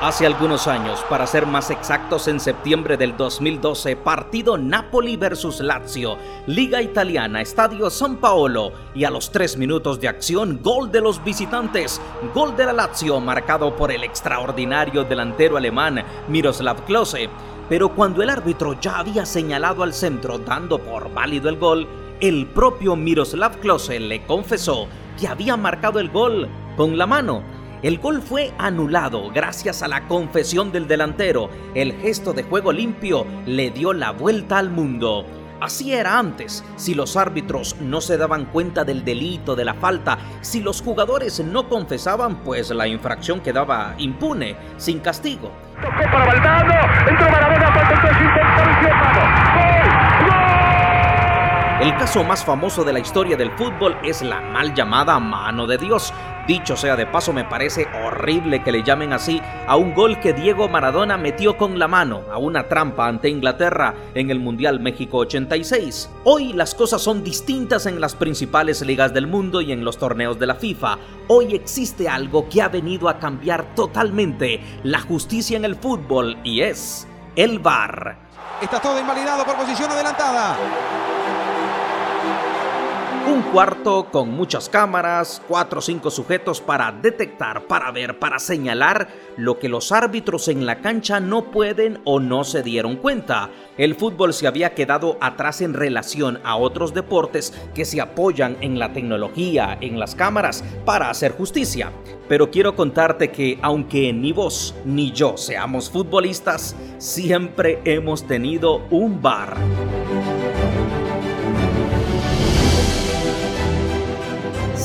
Hace algunos años, para ser más exactos en septiembre del 2012, partido Napoli versus Lazio, Liga Italiana, Estadio San Paolo, y a los tres minutos de acción, gol de los visitantes, gol de la Lazio marcado por el extraordinario delantero alemán Miroslav Klose. Pero cuando el árbitro ya había señalado al centro dando por válido el gol, el propio Miroslav Klose le confesó que había marcado el gol con la mano el gol fue anulado gracias a la confesión del delantero. El gesto de juego limpio le dio la vuelta al mundo. Así era antes, si los árbitros no se daban cuenta del delito, de la falta, si los jugadores no confesaban, pues la infracción quedaba impune, sin castigo. El caso más famoso de la historia del fútbol es la mal llamada mano de Dios. Dicho sea de paso, me parece horrible que le llamen así a un gol que Diego Maradona metió con la mano a una trampa ante Inglaterra en el Mundial México 86. Hoy las cosas son distintas en las principales ligas del mundo y en los torneos de la FIFA. Hoy existe algo que ha venido a cambiar totalmente la justicia en el fútbol y es el VAR. Está todo invalidado por posición adelantada. Un cuarto con muchas cámaras, cuatro o cinco sujetos para detectar, para ver, para señalar lo que los árbitros en la cancha no pueden o no se dieron cuenta. El fútbol se había quedado atrás en relación a otros deportes que se apoyan en la tecnología, en las cámaras, para hacer justicia. Pero quiero contarte que aunque ni vos ni yo seamos futbolistas, siempre hemos tenido un bar.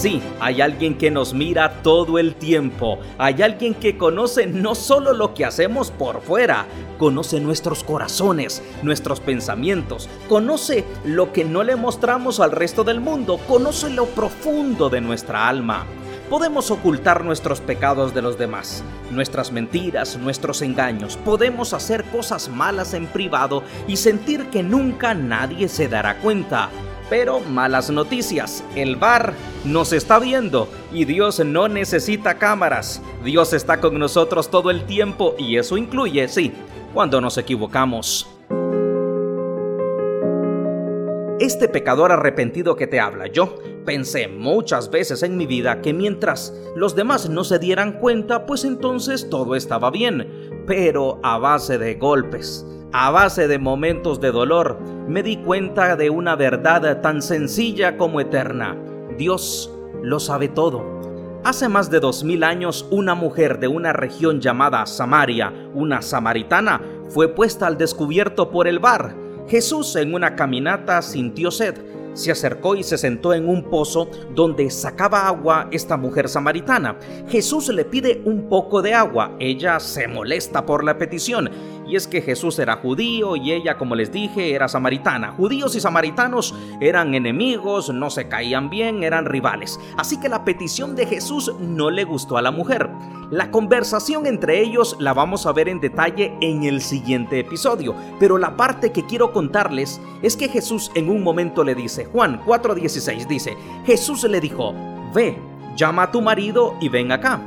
Sí, hay alguien que nos mira todo el tiempo. Hay alguien que conoce no solo lo que hacemos por fuera, conoce nuestros corazones, nuestros pensamientos, conoce lo que no le mostramos al resto del mundo, conoce lo profundo de nuestra alma. Podemos ocultar nuestros pecados de los demás, nuestras mentiras, nuestros engaños. Podemos hacer cosas malas en privado y sentir que nunca nadie se dará cuenta. Pero malas noticias, el bar nos está viendo y Dios no necesita cámaras. Dios está con nosotros todo el tiempo y eso incluye, sí, cuando nos equivocamos. Este pecador arrepentido que te habla, yo pensé muchas veces en mi vida que mientras los demás no se dieran cuenta, pues entonces todo estaba bien, pero a base de golpes, a base de momentos de dolor, me di cuenta de una verdad tan sencilla como eterna. Dios lo sabe todo. Hace más de dos mil años, una mujer de una región llamada Samaria, una samaritana, fue puesta al descubierto por el bar. Jesús en una caminata sintió sed se acercó y se sentó en un pozo donde sacaba agua esta mujer samaritana. Jesús le pide un poco de agua. Ella se molesta por la petición y es que Jesús era judío y ella, como les dije, era samaritana. Judíos y samaritanos eran enemigos, no se caían bien, eran rivales. Así que la petición de Jesús no le gustó a la mujer. La conversación entre ellos la vamos a ver en detalle en el siguiente episodio, pero la parte que quiero contarles es que Jesús en un momento le dice, Juan 4:16 dice, Jesús le dijo, ve, llama a tu marido y ven acá.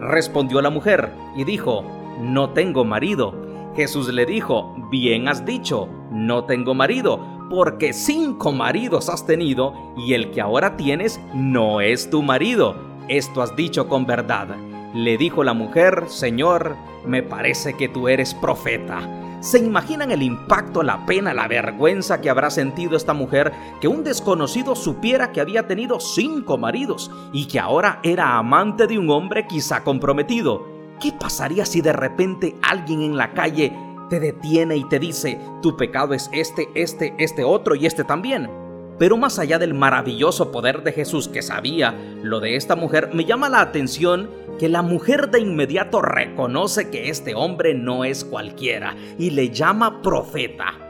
Respondió la mujer y dijo, no tengo marido. Jesús le dijo, bien has dicho, no tengo marido, porque cinco maridos has tenido y el que ahora tienes no es tu marido. Esto has dicho con verdad. Le dijo la mujer, Señor, me parece que tú eres profeta. ¿Se imaginan el impacto, la pena, la vergüenza que habrá sentido esta mujer que un desconocido supiera que había tenido cinco maridos y que ahora era amante de un hombre quizá comprometido? ¿Qué pasaría si de repente alguien en la calle te detiene y te dice, tu pecado es este, este, este otro y este también? Pero más allá del maravilloso poder de Jesús que sabía lo de esta mujer, me llama la atención que la mujer de inmediato reconoce que este hombre no es cualquiera y le llama profeta.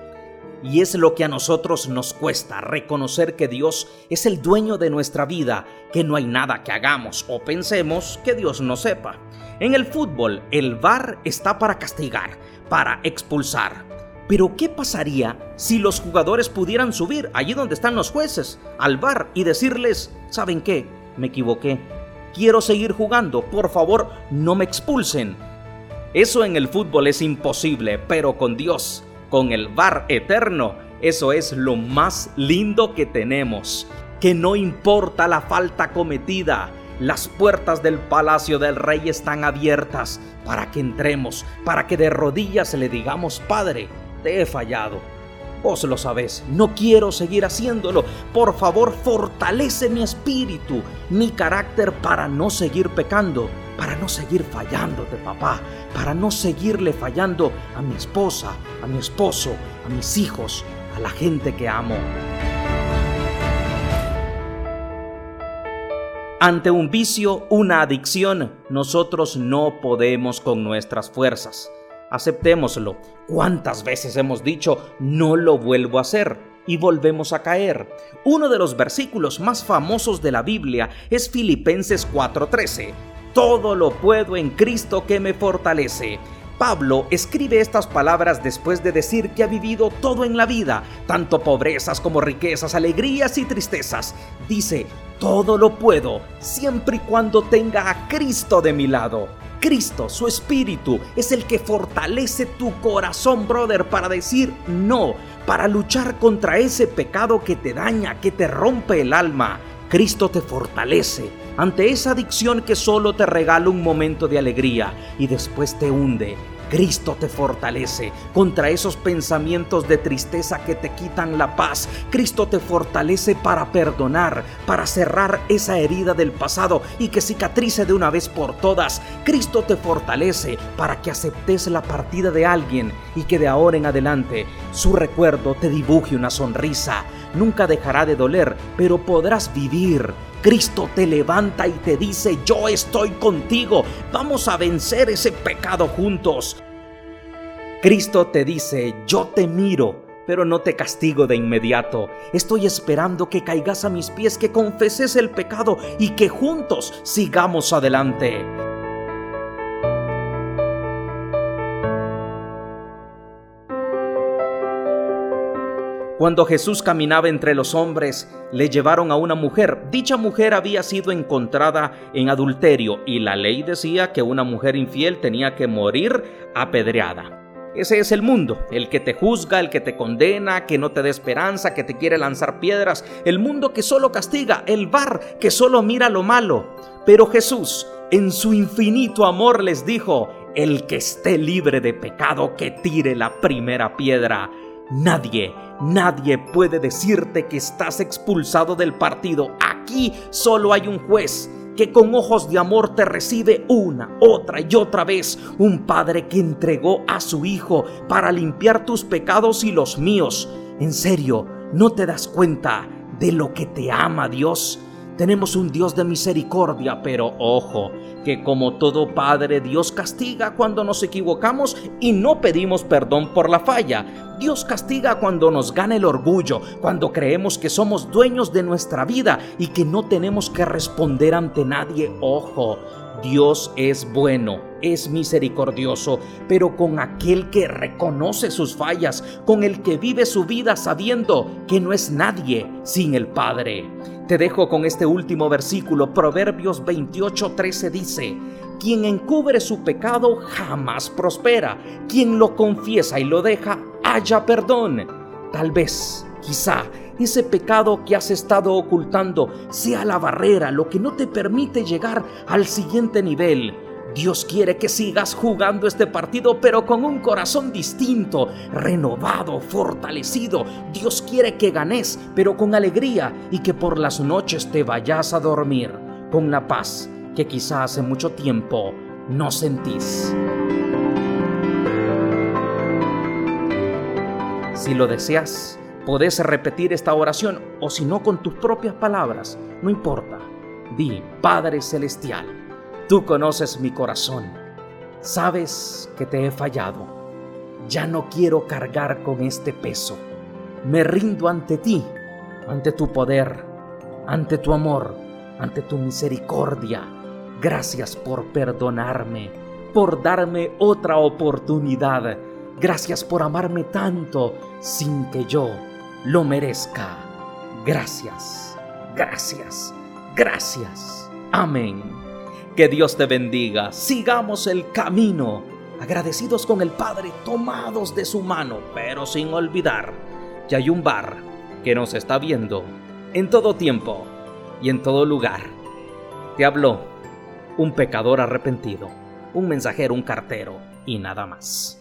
Y es lo que a nosotros nos cuesta, reconocer que Dios es el dueño de nuestra vida, que no hay nada que hagamos o pensemos que Dios no sepa. En el fútbol, el VAR está para castigar, para expulsar. Pero ¿qué pasaría si los jugadores pudieran subir allí donde están los jueces, al VAR, y decirles, ¿saben qué? Me equivoqué. Quiero seguir jugando, por favor, no me expulsen. Eso en el fútbol es imposible, pero con Dios, con el VAR eterno, eso es lo más lindo que tenemos. Que no importa la falta cometida, las puertas del palacio del rey están abiertas para que entremos, para que de rodillas le digamos, Padre, te he fallado. Vos lo sabés, no quiero seguir haciéndolo. Por favor, fortalece mi espíritu, mi carácter para no seguir pecando, para no seguir fallándote, papá, para no seguirle fallando a mi esposa, a mi esposo, a mis hijos, a la gente que amo. Ante un vicio, una adicción, nosotros no podemos con nuestras fuerzas. Aceptémoslo. ¿Cuántas veces hemos dicho, no lo vuelvo a hacer? Y volvemos a caer. Uno de los versículos más famosos de la Biblia es Filipenses 4:13. Todo lo puedo en Cristo que me fortalece. Pablo escribe estas palabras después de decir que ha vivido todo en la vida, tanto pobrezas como riquezas, alegrías y tristezas. Dice, todo lo puedo siempre y cuando tenga a Cristo de mi lado. Cristo, su espíritu, es el que fortalece tu corazón, brother, para decir no, para luchar contra ese pecado que te daña, que te rompe el alma. Cristo te fortalece ante esa adicción que solo te regala un momento de alegría y después te hunde. Cristo te fortalece contra esos pensamientos de tristeza que te quitan la paz. Cristo te fortalece para perdonar, para cerrar esa herida del pasado y que cicatrice de una vez por todas. Cristo te fortalece para que aceptes la partida de alguien y que de ahora en adelante su recuerdo te dibuje una sonrisa nunca dejará de doler, pero podrás vivir. Cristo te levanta y te dice, yo estoy contigo, vamos a vencer ese pecado juntos. Cristo te dice, yo te miro, pero no te castigo de inmediato. Estoy esperando que caigas a mis pies, que confeses el pecado y que juntos sigamos adelante. Cuando Jesús caminaba entre los hombres, le llevaron a una mujer. Dicha mujer había sido encontrada en adulterio y la ley decía que una mujer infiel tenía que morir apedreada. Ese es el mundo, el que te juzga, el que te condena, que no te da esperanza, que te quiere lanzar piedras, el mundo que solo castiga, el bar que solo mira lo malo. Pero Jesús, en su infinito amor, les dijo, el que esté libre de pecado, que tire la primera piedra. Nadie, nadie puede decirte que estás expulsado del partido. Aquí solo hay un juez que con ojos de amor te recibe una, otra y otra vez. Un padre que entregó a su hijo para limpiar tus pecados y los míos. En serio, ¿no te das cuenta de lo que te ama Dios? Tenemos un Dios de misericordia, pero ojo, que como todo Padre, Dios castiga cuando nos equivocamos y no pedimos perdón por la falla. Dios castiga cuando nos gana el orgullo, cuando creemos que somos dueños de nuestra vida y que no tenemos que responder ante nadie. Ojo, Dios es bueno, es misericordioso, pero con aquel que reconoce sus fallas, con el que vive su vida sabiendo que no es nadie sin el Padre. Te dejo con este último versículo, Proverbios 28:13 dice, quien encubre su pecado jamás prospera, quien lo confiesa y lo deja, haya perdón. Tal vez, quizá, ese pecado que has estado ocultando sea la barrera, lo que no te permite llegar al siguiente nivel. Dios quiere que sigas jugando este partido, pero con un corazón distinto, renovado, fortalecido. Dios quiere que ganes, pero con alegría y que por las noches te vayas a dormir con la paz que quizá hace mucho tiempo no sentís. Si lo deseas, Podés repetir esta oración o si no con tus propias palabras, no importa. Di, Padre Celestial, tú conoces mi corazón, sabes que te he fallado, ya no quiero cargar con este peso, me rindo ante ti, ante tu poder, ante tu amor, ante tu misericordia. Gracias por perdonarme, por darme otra oportunidad. Gracias por amarme tanto sin que yo lo merezca. Gracias, gracias, gracias. Amén. Que Dios te bendiga. Sigamos el camino agradecidos con el Padre, tomados de su mano, pero sin olvidar que hay un bar que nos está viendo en todo tiempo y en todo lugar. Te habló un pecador arrepentido, un mensajero, un cartero y nada más.